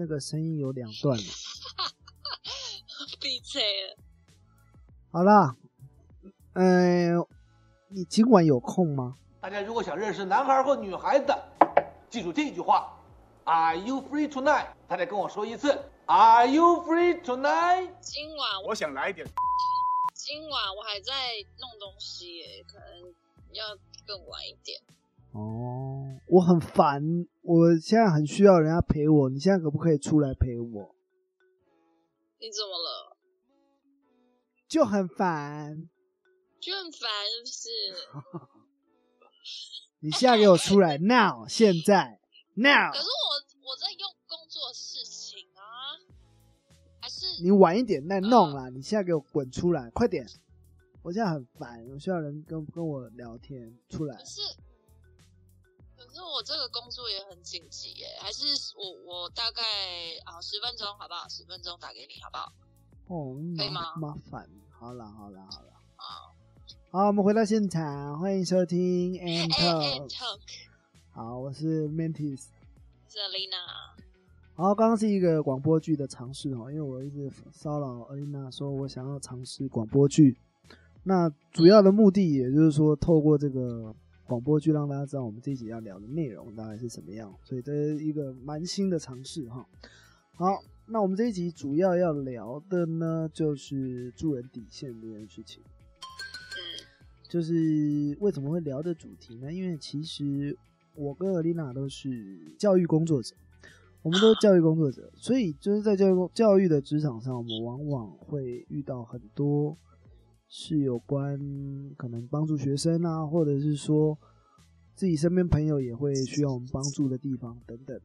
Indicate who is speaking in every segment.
Speaker 1: 那个声音有两 段了。
Speaker 2: 闭嘴了。
Speaker 1: 好啦，呃，你今晚有空吗？
Speaker 3: 大家如果想认识男孩或女孩子，记住这句话：Are you free tonight？大家跟我说一次：Are you free tonight？
Speaker 2: 今晚
Speaker 4: 我想来点。
Speaker 2: 今晚我还在弄东西耶，可能要更晚一点。
Speaker 1: 哦，我很烦，我现在很需要人家陪我，你现在可不可以出来陪我？
Speaker 2: 你怎么了？
Speaker 1: 就很烦，
Speaker 2: 就很烦，是不是？
Speaker 1: 你现在给我出来，now，现在，now
Speaker 2: 可。是我我在用工作事情啊，还是
Speaker 1: 你晚一点再弄啦，你现在给我滚出来，快点！我现在很烦，我需要人跟跟我聊天，出来
Speaker 2: 可。是可是我这个工作也很紧急耶，还是我我大概啊十分钟好不好？十分钟打给你好不好？
Speaker 1: 哦，
Speaker 2: 可以吗
Speaker 1: 麻麻烦，好了好了好了。好，好我们回到现场，欢迎收听 And Talk。好，我是 Mantis。
Speaker 2: 是 Lina，
Speaker 1: 好，刚刚是一个广播剧的尝试哦，因为我一直骚扰尔丽娜说，我想要尝试广播剧。那主要的目的，也就是说，透过这个广播剧，让大家知道我们这一集要聊的内容大概是什么样。所以这是一个蛮新的尝试哈。好，那我们这一集主要要聊的呢，就是助人底线这件事情。
Speaker 2: 嗯
Speaker 1: 就是为什么会聊的主题呢？因为其实我跟尔丽娜都是教育工作者，我们都是教育工作者，所以就是在教育工教育的职场上，我们往往会遇到很多是有关可能帮助学生啊，或者是说自己身边朋友也会需要我们帮助的地方等等。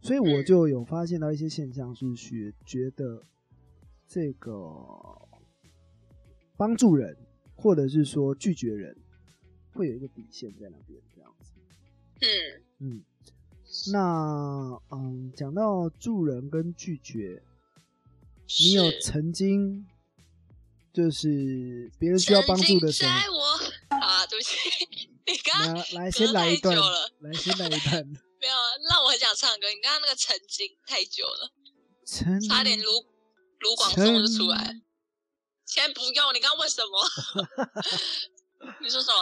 Speaker 1: 所以我就有发现到一些现象，是学觉得这个帮助人，或者是说拒绝人，会有一个底线在那边，这样子。
Speaker 2: 嗯
Speaker 1: 嗯，那嗯，讲到助人跟拒绝，你有曾经就是别人需要帮助的时候
Speaker 2: 啊，对不起，你刚刚
Speaker 1: 来来先来一段来先来一段，
Speaker 2: 没有让我很想唱歌，你刚刚那个曾经太久了，
Speaker 1: 曾
Speaker 2: 差点卢卢广仲就出来。先不用，你刚刚问什么？你说什么？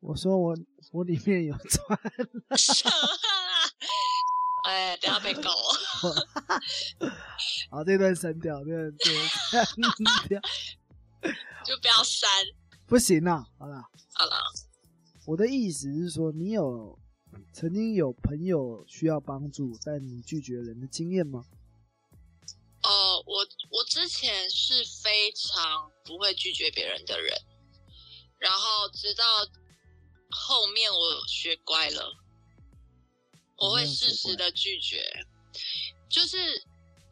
Speaker 1: 我说我我里面有穿，
Speaker 2: 什么啦？哎，等下被告哦，
Speaker 1: 好，这段删掉，这段删掉，
Speaker 2: 就不要删。
Speaker 1: 不行啊，好了。
Speaker 2: 好了，
Speaker 1: 我的意思是说，你有曾经有朋友需要帮助，但你拒绝人的经验吗？
Speaker 2: 呃，我我之前是非常不会拒绝别人的人，然后直到后面我学乖了，我会适时的拒绝，就是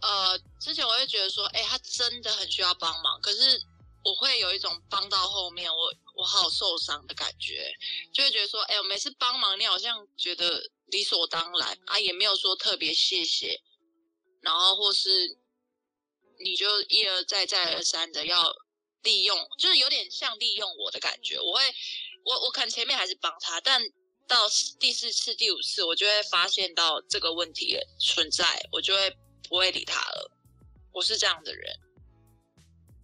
Speaker 2: 呃，之前我会觉得说，哎、他真的很需要帮忙，可是我会有一种帮到后面，我我好受伤的感觉，就会觉得说，哎、我每次帮忙你好像觉得理所当然啊，也没有说特别谢谢，然后或是你就一而再再而三的要利用，就是有点像利用我的感觉。我会，我我可能前面还是帮他，但到第四次、第五次，我就会发现到这个问题存在，我就会不会理他了。我是这样的人，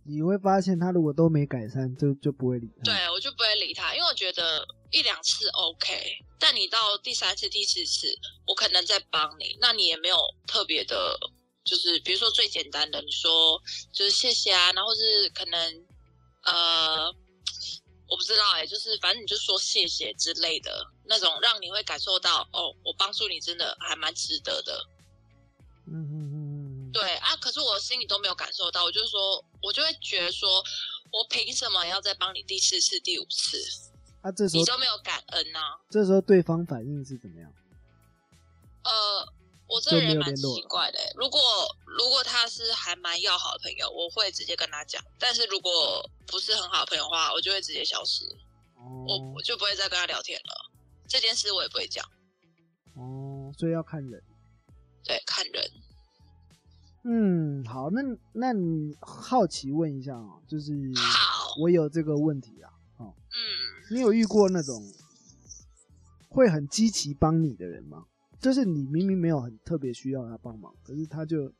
Speaker 1: 你会发现他如果都没改善，就就不会理他。
Speaker 2: 对我就不会理他，因为我觉得一两次 OK，但你到第三次、第四次，我可能在帮你，那你也没有特别的，就是比如说最简单的，你说就是谢谢啊，然后是可能呃，我不知道哎、就是反正你就说谢谢之类的那种，让你会感受到哦，我帮助你真的还蛮值得的。
Speaker 1: 嗯嗯嗯嗯，
Speaker 2: 对啊，可是我心里都没有感受到，我就是说，我就会觉得说，我凭什么要再帮你第四次、第五次？
Speaker 1: 啊，这时候
Speaker 2: 你都没有感恩呐、
Speaker 1: 这时候对方反应是怎么样？
Speaker 2: 呃，我这个人蛮奇怪的欸、如果如果他是还蛮要好的朋友，我会直接跟他讲；但是如果不是很好的朋友的话，我就会直接消失，我
Speaker 1: 哦
Speaker 2: 我就不会再跟他聊天了。这件事我也不会讲，
Speaker 1: 哦，所以要看人。
Speaker 2: 对，看人。
Speaker 1: 嗯，好，那那你好奇问一下啊、就是
Speaker 2: 好，
Speaker 1: 我有这个问题啊，哦，
Speaker 2: 嗯，
Speaker 1: 你有遇过那种会很积极帮你的人吗？就是你明明没有很特别需要他帮忙，可是他就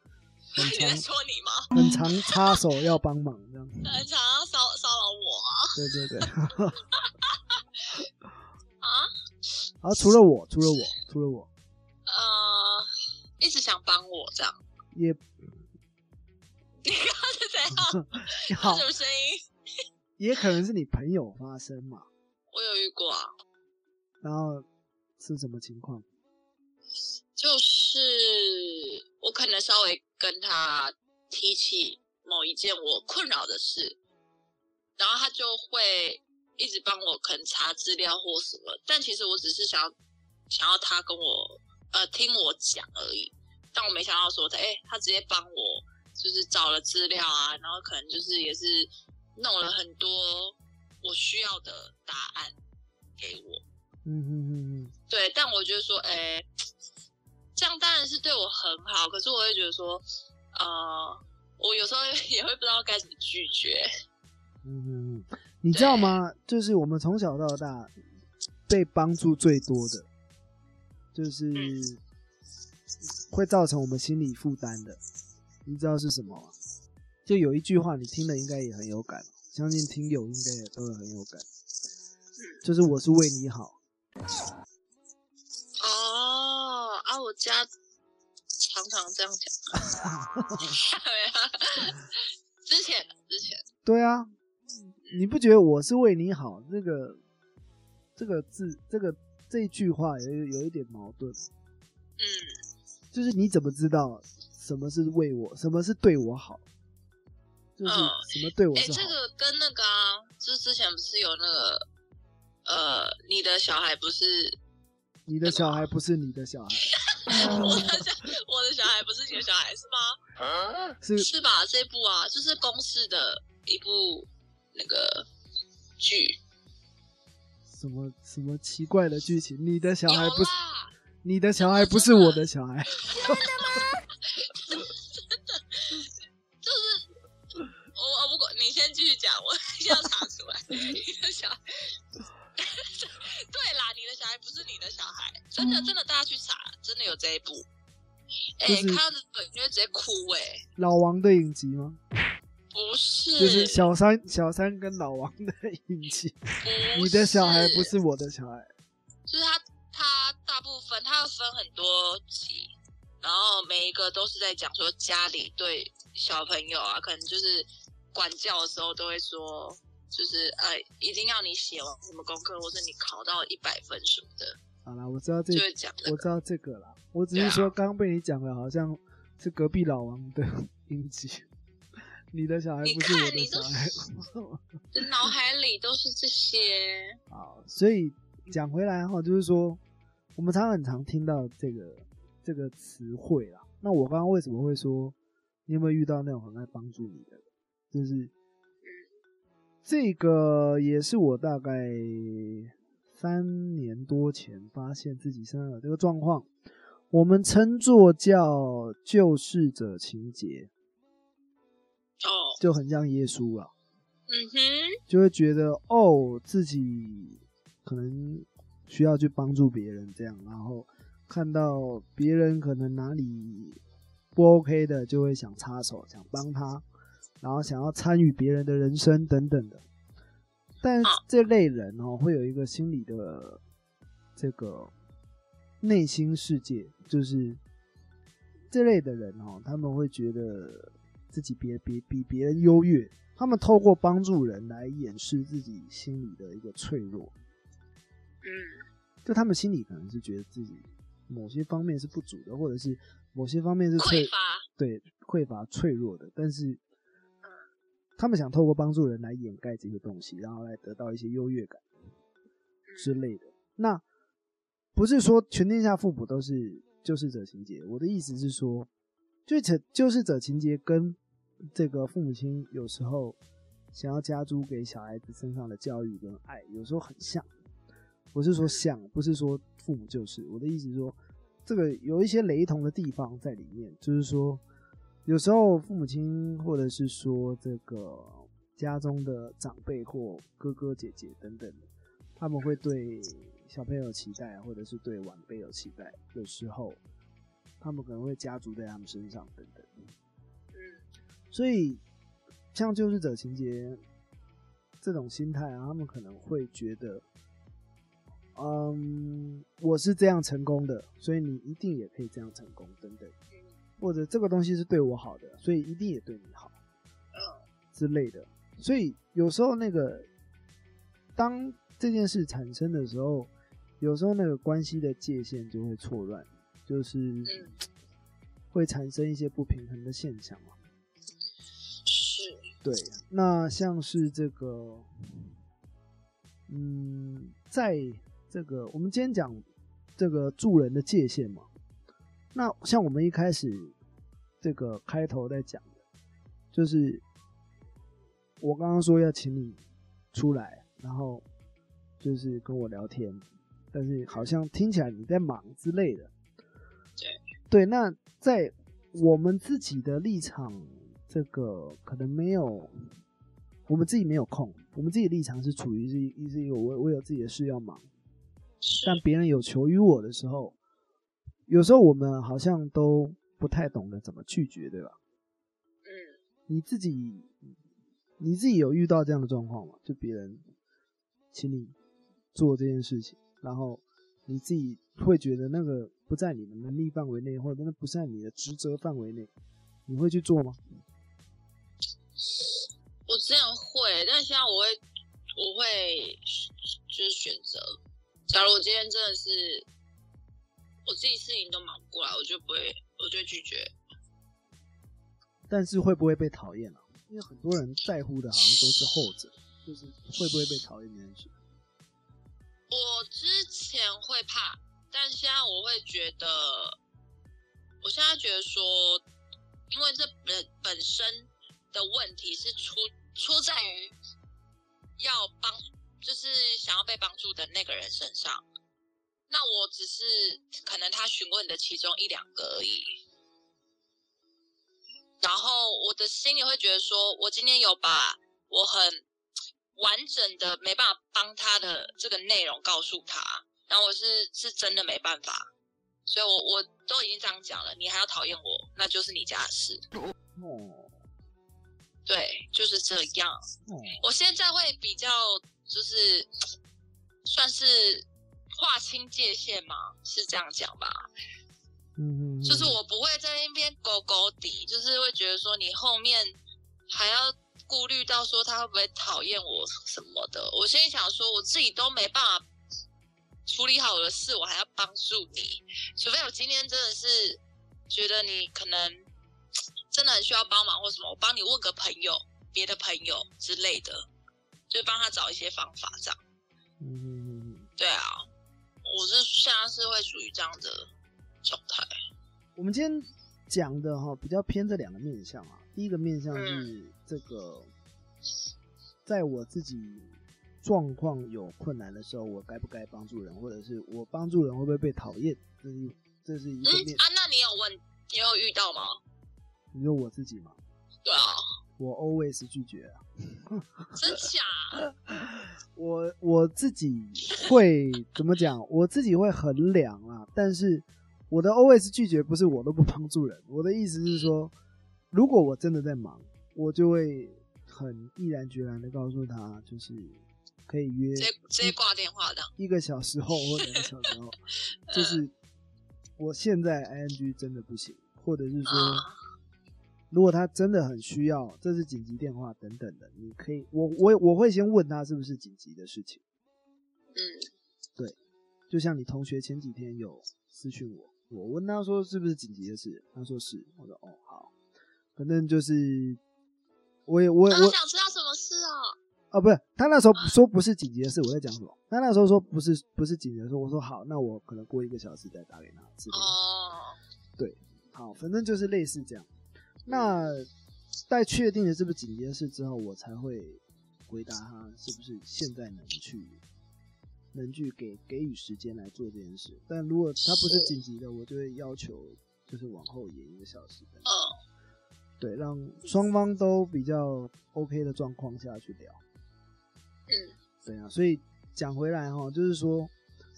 Speaker 1: 很常
Speaker 2: 说你吗？
Speaker 1: 很常插手要帮忙这样子。
Speaker 2: 很常要骚骚扰我啊
Speaker 1: 对对对。
Speaker 2: 啊！
Speaker 1: 然后除了我，除了我，除了我，
Speaker 2: 呃，一直想帮我这样。
Speaker 1: 也
Speaker 2: 你刚刚是怎样？
Speaker 1: 好
Speaker 2: 什，么声音？
Speaker 1: 也可能是你朋友发生嘛。
Speaker 2: 我有遇过啊，
Speaker 1: 然后是什么情况？
Speaker 2: 就是我可能稍微跟他提起某一件我困扰的事，然后他就会一直帮我可能查资料或什么，但其实我只是想要想要他跟我呃听我讲而已，但我没想到说他哎、他直接帮我就是找了资料啊，然后可能就是也是弄了很多我需要的答案给我。
Speaker 1: 嗯嗯嗯嗯，
Speaker 2: 对，但我觉得说，哎、这样当然是对我很好，可是我会觉得说，呃，我有时候也会不知道该怎么拒绝。
Speaker 1: 嗯你知道吗？就是我们从小到大被帮助最多的，就是
Speaker 2: 嗯
Speaker 1: 会造成我们心理负担的。你知道是什么吗？就有一句话，你听了应该也很有感，相信听友应该也都会很有感，就是我是为你好。
Speaker 2: 家常常这样讲。之前，之前，
Speaker 1: 对啊，你不觉得我是为你好这个这个字这个这句话有有一点矛盾？
Speaker 2: 嗯，
Speaker 1: 就是你怎么知道什么是为我，什么是对我好？就是
Speaker 2: 嗯
Speaker 1: 什么对我
Speaker 2: 哎？这个跟那个啊，就是之前不是有那个，呃，你的小孩不是
Speaker 1: 你的小孩不是你的小孩，
Speaker 2: 我的小，我的小孩不是你的小孩是吗？
Speaker 1: 是
Speaker 2: 是吧？这部啊，就是公式的一部那个剧，
Speaker 1: 什么什么奇怪的剧情？你的小孩不是，你的小孩不是我的小孩，真的吗？
Speaker 2: 真 的就是我我不管，你先继续讲，我要查出来。你的小孩，小孩不是你的小孩，真的真的，大家去查，真的有这一部。哎、
Speaker 1: 就是
Speaker 2: 看到这个你会直接哭哎、
Speaker 1: 老王的影集吗？
Speaker 2: 不是，
Speaker 1: 就是小三小三跟老王的影集。你的小孩不
Speaker 2: 是
Speaker 1: 是我的小孩，
Speaker 2: 就是他他大部分他要分很多集，然后每一个都是在讲说家里对小朋友啊，可能就是管教的时候都会说，就是呃一定要你写完什么功课，或者你考到一百分什么的，
Speaker 1: 好啦，我知道这
Speaker 2: 就会讲这个。
Speaker 1: 我知道这个啦。我只是说刚刚被你讲的，好像是隔壁老王的 音集。你的小孩
Speaker 2: 你
Speaker 1: 不是我的小孩。
Speaker 2: 脑海里都是这些，
Speaker 1: 好，所以讲回来哈，就是说，我们常常很常听到这个这个词汇啦。那我刚刚为什么会说，你有没有遇到那种很爱帮助你的人？就是这个也是我大概三年多前发现自己身上有这个状况，我们称作叫救世者情节，
Speaker 2: 哦，
Speaker 1: 就很像耶稣啊。
Speaker 2: 嗯哼，
Speaker 1: 就会觉得哦，自己可能需要去帮助别人，这样，然后看到别人可能哪里不 OK 的，就会想插手，想帮他，然后想要参与别人的人生等等的。但这类人哦，会有一个心理的这个内心世界，就是这类的人哦，他们会觉得自己别别比别人优越，他们透过帮助人来掩饰自己心里的一个脆弱，
Speaker 2: 嗯。
Speaker 1: 就他们心里可能是觉得自己某些方面是不足的，或者是某些方面是脆
Speaker 2: 匮乏，
Speaker 1: 对匮乏脆弱的，但是他们想透过帮助人来掩盖这些东西，然后来得到一些优越感之类的。那不是说全天下父母都是救世者情节，我的意思是说，就救救世者情节跟这个父母亲有时候想要加诸给小孩子身上的教育跟爱，有时候很像。我是说像，不是说父母就是。我的意思是说，这个有一些雷同的地方在里面，就是说，有时候父母亲或者是说这个家中的长辈或哥哥姐姐等等，他们会对小朋友有期待，或者是对晚辈有期待有时候，他们可能会加诸在他们身上等等。
Speaker 2: 嗯
Speaker 1: 所以，像救世者情节这种心态啊，他们可能会觉得，嗯，我是这样成功的，所以你一定也可以这样成功，等等。或者这个东西是对我好的，所以一定也对你好
Speaker 2: 嗯
Speaker 1: 之类的。所以有时候那个，当这件事产生的时候，有时候那个关系的界限就会错乱，就是
Speaker 2: 嗯，
Speaker 1: 会产生一些不平衡的现象嘛。
Speaker 2: 是，
Speaker 1: 对，那像是这个，嗯，在这个我们今天讲这个助人的界限嘛，那像我们一开始这个开头在讲的，就是我刚刚说要请你出来，然后就是跟我聊天，但是好像听起来你在忙之类的。对，那在我们自己的立场，这个可能没有，我们自己没有空，我们自己的立场是处于是一是一个我我有自己的事要忙，但别人有求于我的时候，有时候我们好像都不太懂得怎么拒绝，对吧？
Speaker 2: 嗯，
Speaker 1: 你自己你自己有遇到这样的状况吗？就别人请你做这件事情，然后你自己会觉得那个不在你的能力范围内，或者那不在你的职责范围内，你会去做吗？
Speaker 2: 我之前会，但现在我会，我会就是选择。假如我今天真的是我自己事情都忙不过来，我就不会，我就拒绝。
Speaker 1: 但是会不会被讨厌啊？因为很多人在乎的好像都是后者，就是会不会被讨厌这件事。
Speaker 2: 我之前会怕，但现在我会觉得，我现在觉得说，因为这本本身的问题是出出在于要帮，就是想要被帮助的那个人身上。那我只是可能他询问的其中一两个而已，然后我的心里会觉得说，我今天有把我很完整的没办法帮他的这个内容告诉他，然后我是是真的没办法，所以我我都已经这样讲了，你还要讨厌我，那就是你家的事。
Speaker 1: 哦
Speaker 2: 对，就是这样。
Speaker 1: 哦，
Speaker 2: 我现在会比较就是算是划清界限吗，是这样讲吧？
Speaker 1: 嗯嗯，
Speaker 2: 就是我不会在那边勾勾底，就是会觉得说你后面还要顾虑到说他会不会讨厌我什么的。我心里想说，我自己都没办法处理好我的事，我还要帮助你，除非我今天真的是觉得你可能真的很需要帮忙或什么，我帮你问个朋友、别的朋友之类的，就帮他找一些方法这样。
Speaker 1: 嗯嗯嗯嗯。
Speaker 2: 对啊，我是现在是会属于这样的状态。
Speaker 1: 我们今天讲的哈比较偏这两个面向啊。第一个面向是这个，在我自己状况有困难的时候，我该不该帮助人，或者是我帮助人会不会被讨厌？这是这是一个面。
Speaker 2: 嗯啊，那你有问，你有遇到吗？
Speaker 1: 你说我自己吗，
Speaker 2: 对啊，
Speaker 1: 我 always 拒绝啊。
Speaker 2: 真假？
Speaker 1: 我我自己会怎么讲？我自己会衡量啊，但是我的 always 拒绝不是我都不帮助人，我的意思是说，如果我真的在忙，我就会很毅然决然的告诉他，就是可以约
Speaker 2: 直接直接挂电话的。
Speaker 1: 一个小时后或两个小时后，就是我现在 ing 真的不行，或者是说。
Speaker 2: 啊，
Speaker 1: 如果他真的很需要，这是紧急电话等等的，你可以，我我我会先问他是不是紧急的事情。
Speaker 2: 嗯，对
Speaker 1: 就像你同学前几天有私讯我，我问他说是不是紧急的事，他说是，我说哦好，反正就是我也我
Speaker 2: 我
Speaker 1: 我
Speaker 2: 想知道什么事哦。
Speaker 1: 啊不是，他那时候说不是紧急的事，我在讲什么？他那时候说不是不是紧急的事，我说好，那我可能过一个小时再打给他。
Speaker 2: 哦，
Speaker 1: 好，反正就是类似这样。那待确定了是不是紧急的事之后，我才会回答他是不是现在能去能去给给予时间来做这件事。但如果他不是紧急的，我就会要求就是往后延一个小时对，让双方都比较 OK 的状况下去聊。
Speaker 2: 嗯，
Speaker 1: 对啊，所以讲回来哈，就是说，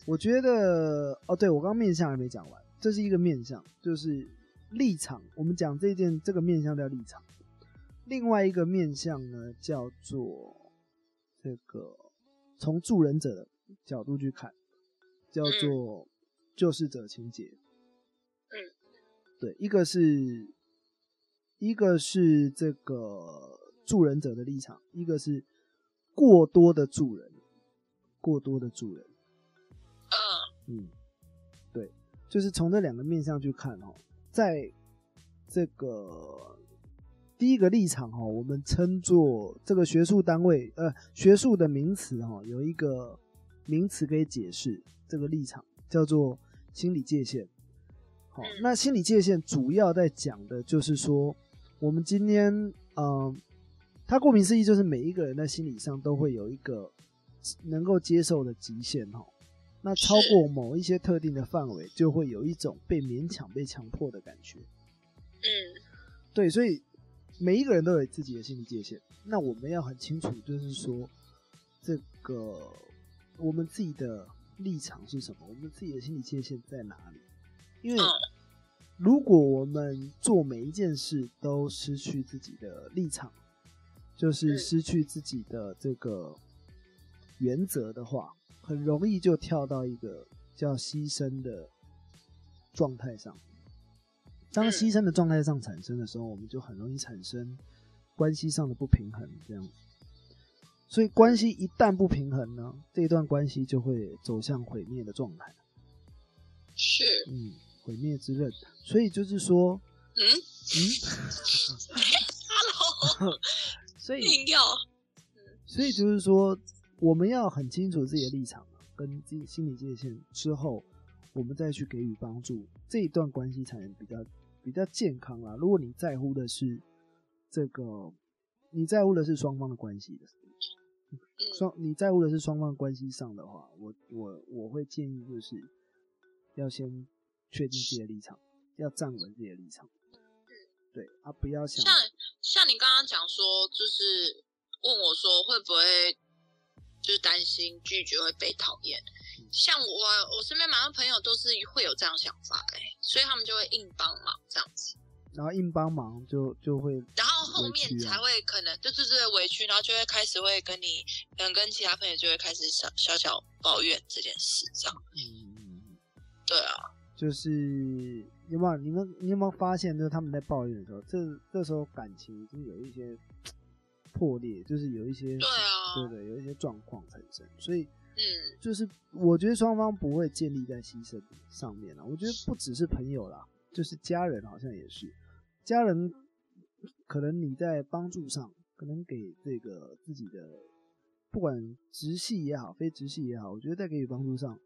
Speaker 1: 我觉得哦，对我刚刚面相还没讲完，这是一个面相，就是立场。我们讲这件这个面相叫立场，另外一个面相呢叫做这个从助人者的角度去看，叫做救世者情节。
Speaker 2: 嗯，
Speaker 1: 对，一个是一个是这个助人者的立场，一个是过多的助人，过多的助人。
Speaker 2: 嗯
Speaker 1: 嗯，对，就是从这两个面向去看哦，在这个第一个立场哈，我们称作这个学术单位呃学术的名词哈，有一个名词可以解释这个立场，叫做心理界限。好，那心理界限主要在讲的就是说，我们今天嗯，它顾名思义就是每一个人在心理上都会有一个能够接受的极限哈。那超过某一些特定的范围，就会有一种被勉强、被强迫的感觉。
Speaker 2: 嗯
Speaker 1: 对，所以每一个人都有自己的心理界限。那我们要很清楚，就是说，这个我们自己的立场是什么，我们自己的心理界限在哪里？因为
Speaker 2: 嗯
Speaker 1: 如果我们做每一件事都失去自己的立场，就是
Speaker 2: 嗯
Speaker 1: 失去自己的这个原则的话，很容易就跳到一个叫牺牲的状态上。当
Speaker 2: 嗯。
Speaker 1: 牺牲的状态上产生的时候，我们就很容易产生关系上的不平衡，这样。子。所以关系一旦不平衡呢，这段关系就会走向毁灭的状态，
Speaker 2: 是。
Speaker 1: 嗯，毁灭之刃。所以就是说，
Speaker 2: 嗯？
Speaker 1: 嗯，，
Speaker 2: Hello，
Speaker 1: 所以所以就是说，我们要很清楚自己的立场跟自己心理界限之后，我们再去给予帮助，这一段关系才能比较比较健康啦。如果你在乎的是这个，你在乎的是双方的关系的，双你在乎的是双方关系上的话，我我我会建议就是要先确定自己的立场，要站稳自己的立场。对啊，不要想
Speaker 2: 像像你刚刚讲说，就是问我说会不会就是担心拒绝会被讨厌。像我我身边蛮多朋友都是会有这样想法哎、所以他们就会硬帮忙这样子，
Speaker 1: 然后硬帮忙就就会
Speaker 2: 然后后面才会可能就是这个委屈，然后就会开始会跟你可能跟其他朋友就会开始小小小抱怨这件事这样。
Speaker 1: 嗯。
Speaker 2: 对啊，
Speaker 1: 就是有没有你们你有没有发现，就是他们在抱怨的时候，这这时候感情已经有一些 破裂，就是有一些
Speaker 2: 对啊
Speaker 1: 对对，有一些状况产生，所以
Speaker 2: 嗯
Speaker 1: 就是我觉得双方不会建立在牺牲上面了。我觉得不只是朋友啦，就是家人好像也是，家人可能你在帮助上，可能给这个自己的不管直系也好，非直系也好，我觉得在给予帮助上，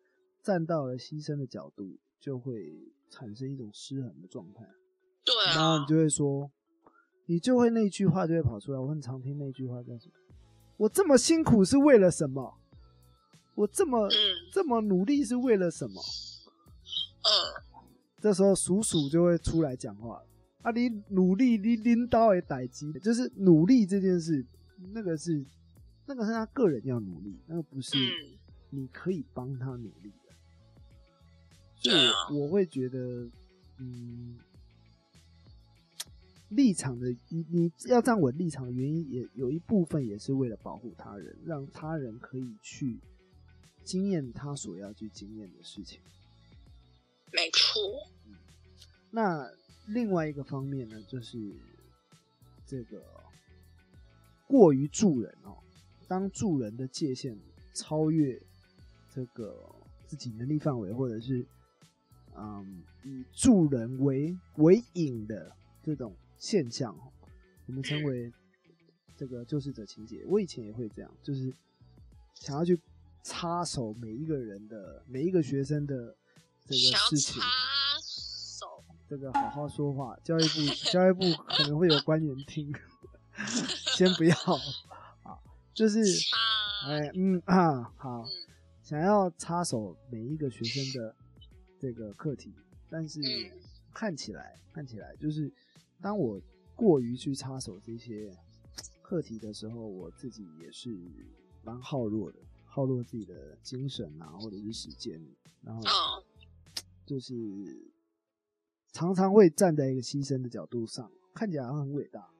Speaker 1: 站到了牺牲的角度，就会产生一种失衡的状态。
Speaker 2: 对啊
Speaker 1: 然后你，就会说，你就会那句话就会跑出来。我很常听那句话叫什么？我这么辛苦是为了什么？我这么、
Speaker 2: 嗯
Speaker 1: 这么努力是为了什么？
Speaker 2: 嗯，
Speaker 1: 这时候鼠鼠就会出来讲话了啊！你努力，你拎刀也逮鸡，就是努力这件事，那个是那个是他个人要努力，那个不是
Speaker 2: 嗯
Speaker 1: 你可以帮他努力的。所以我会觉得，嗯，立场的你你要站稳立场的原因，也有一部分也是为了保护他人，让他人可以去经验他所要去经验的事情。
Speaker 2: 没错，
Speaker 1: 那另外一个方面呢，就是这个过于助人哦，当助人的界限超越这个自己能力范围，或者是嗯以助人为为引的这种现象哦，我们称为这个救世者情节。我以前也会这样，就是想要去插手每一个人的每一个学生的这个事情。
Speaker 2: 插手，
Speaker 1: 这个好好说话，教育部教育部可能会有官员听，先不要啊，就是，哎嗯啊好
Speaker 2: 嗯，
Speaker 1: 想要插手每一个学生的这个课题，但是
Speaker 2: 嗯
Speaker 1: 看起来看起来就是当我过于去插手这些课题的时候，我自己也是蛮耗弱的，耗弱自己的精神啊，或者是时间，然后
Speaker 2: 嗯
Speaker 1: 就是常常会站在一个牺牲的角度上，看起来好像很伟大。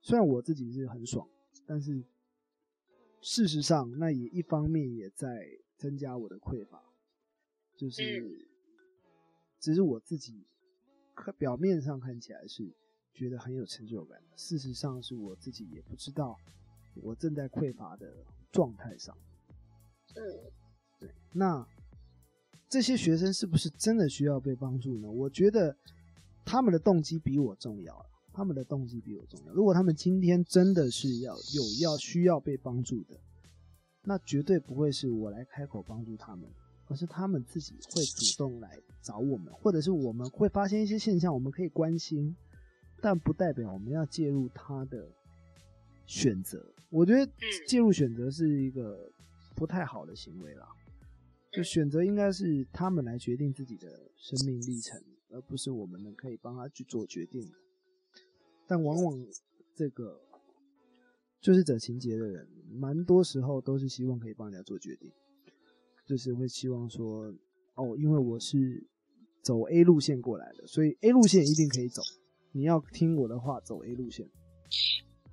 Speaker 1: 虽然我自己是很爽，但是事实上，那也一方面也在增加我的匮乏，就是、
Speaker 2: 嗯。
Speaker 1: 只是我自己看表面上看起来是觉得很有成就感，事实上是我自己也不知道我正在匮乏的状态上。
Speaker 2: 嗯
Speaker 1: 对，那这些学生是不是真的需要被帮助呢？我觉得他们的动机比我重要了，他们的动机比我重要。如果他们今天真的是要有要需要被帮助的，那绝对不会是我来开口帮助他们，而是他们自己会主动来找我们，或者是我们会发现一些现象，我们可以关心，但不代表我们要介入他的选择。我觉得介入选择是一个不太好的行为啦。就选择应该是他们来决定自己的生命历程，而不是我们能可以帮他去做决定的。但往往这个就是者情节的人，蛮多时候都是希望可以帮人家做决定，就是会希望说，哦，因为我是走 A 路线过来的，所以 A 路线一定可以走。你要听我的话，走 A 路线。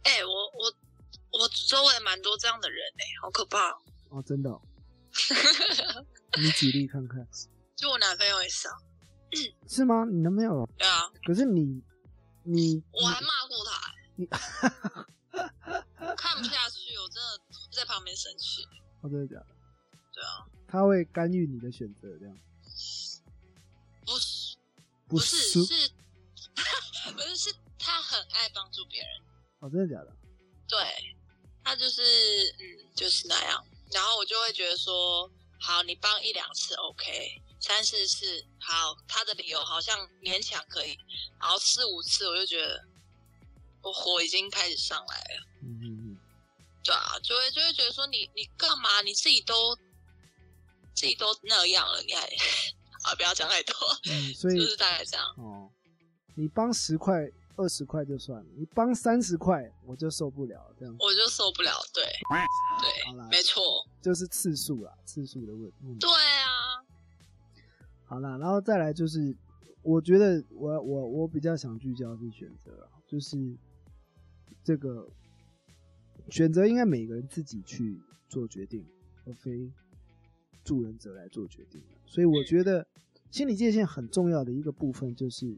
Speaker 2: 哎、我我我周围蛮多这样的人哎、好可怕哦、
Speaker 1: 哦，真的哦、你举例看看，
Speaker 2: 就我男朋友也是啊，
Speaker 1: 是吗？你男朋友？
Speaker 2: 对啊，
Speaker 1: 可是你，你，
Speaker 2: 我还骂过他、欸，
Speaker 1: 你，
Speaker 2: 看不下去，我真的在旁边生气。
Speaker 1: 哦，真的假的？
Speaker 2: 对啊，
Speaker 1: 他会干预你的选择，这样
Speaker 2: 不是
Speaker 1: 不
Speaker 2: 是
Speaker 1: 是？
Speaker 2: 是，不是是他很爱帮助别人，
Speaker 1: 哦，真的假的？
Speaker 2: 对他就是嗯就是那样，然后我就会觉得说，好，你帮一两次 OK，三四次好，他的理由好像勉强可以，然后四五次我就觉得我火已经开始上来了。
Speaker 1: 嗯嗯嗯，
Speaker 2: 对啊，就会就会觉得说你你干嘛？你自己都自己都那样了，你还 啊不要讲太多，
Speaker 1: 嗯，所以
Speaker 2: 就是大概这样。
Speaker 1: 哦，你帮十块、二十块就算了，你帮三十块我就受不了，这样
Speaker 2: 我就受不了，对对
Speaker 1: 好啦
Speaker 2: 对，没错，
Speaker 1: 就是次数啦，次数的问问题。
Speaker 2: 对啊，
Speaker 1: 好啦，然后再来就是，我觉得我我我比较想聚焦是选择啊，就是这个选择应该每个人自己去做决定，而非助人者来做决定。所以我觉得心理界限很重要的一个部分就是，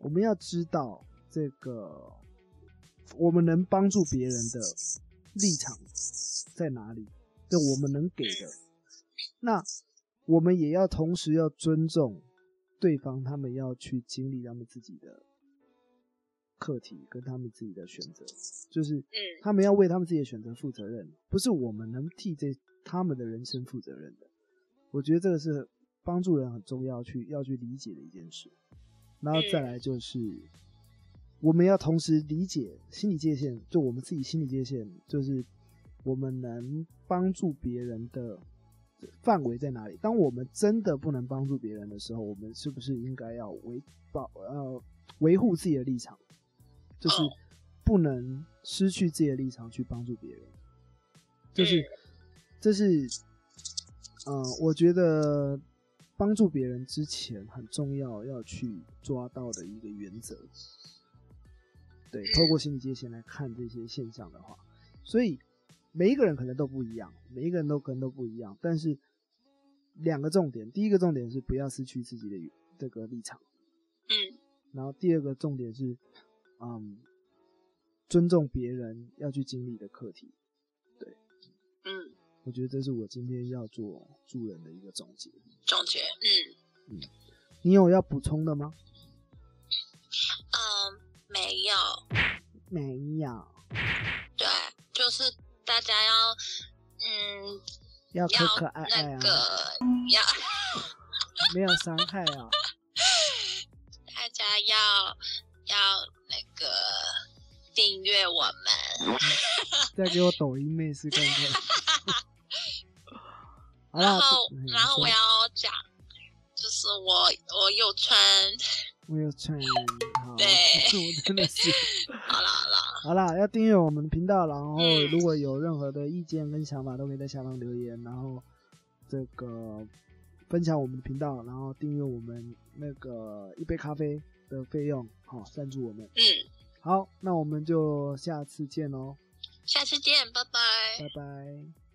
Speaker 1: 我们要知道这个我们能帮助别人的立场在哪里，就我们能给的。那我们也要同时要尊重对方，他们要去经历他们自己的课题跟他们自己的选择，就是
Speaker 2: 嗯
Speaker 1: 他们要为他们自己的选择负责任，不是我们能替这他们的人生负责任的。我觉得这个是帮助人很重要去要去理解的一件事。然后再来就是，我们要同时理解心理界限，就我们自己心理界限，就是我们能帮助别人的范围在哪里？当我们真的不能帮助别人的时候，我们是不是应该要维保呃维护自己的立场？就是
Speaker 2: 哦
Speaker 1: 不能失去自己的立场去帮助别人。就是这是嗯，我觉得帮助别人之前很重要要去抓到的一个原则。对，透过心理界限来看这些现象的话，所以每一个人可能都不一样，每一个人都可能都不一样，但是两个重点，第一个重点是不要失去自己的这个立场，
Speaker 2: 嗯
Speaker 1: 然后第二个重点是，嗯，尊重别人要去经历的课题。
Speaker 2: 对嗯，
Speaker 1: 我觉得这是我今天要做助人的一个总结。
Speaker 2: 总结，嗯嗯
Speaker 1: 你有要补充的吗？
Speaker 2: 嗯，没有，
Speaker 1: 没有，
Speaker 2: 对，就是大家要嗯
Speaker 1: 要可
Speaker 2: 要
Speaker 1: 可爱爱啊，
Speaker 2: 那个要
Speaker 1: 没有伤害啊。
Speaker 2: 大家要要那个订阅我们，
Speaker 1: 再给我抖音妹试看看。
Speaker 2: 然后
Speaker 1: 嗯
Speaker 2: 然后我要讲，就是我我有穿，
Speaker 1: 我有穿，好，
Speaker 2: 对
Speaker 1: 我真的是，
Speaker 2: 好啦好啦，
Speaker 1: 好啦，要订阅我们的频道，然后
Speaker 2: 嗯
Speaker 1: 如果有任何的意见跟想法，都可以在下方留言，然后这个分享我们的频道，然后订阅我们那个一杯咖啡的费用，好赞助我们。
Speaker 2: 嗯，
Speaker 1: 好，那我们就下次见喽，
Speaker 2: 下次见，拜拜。
Speaker 1: 拜拜。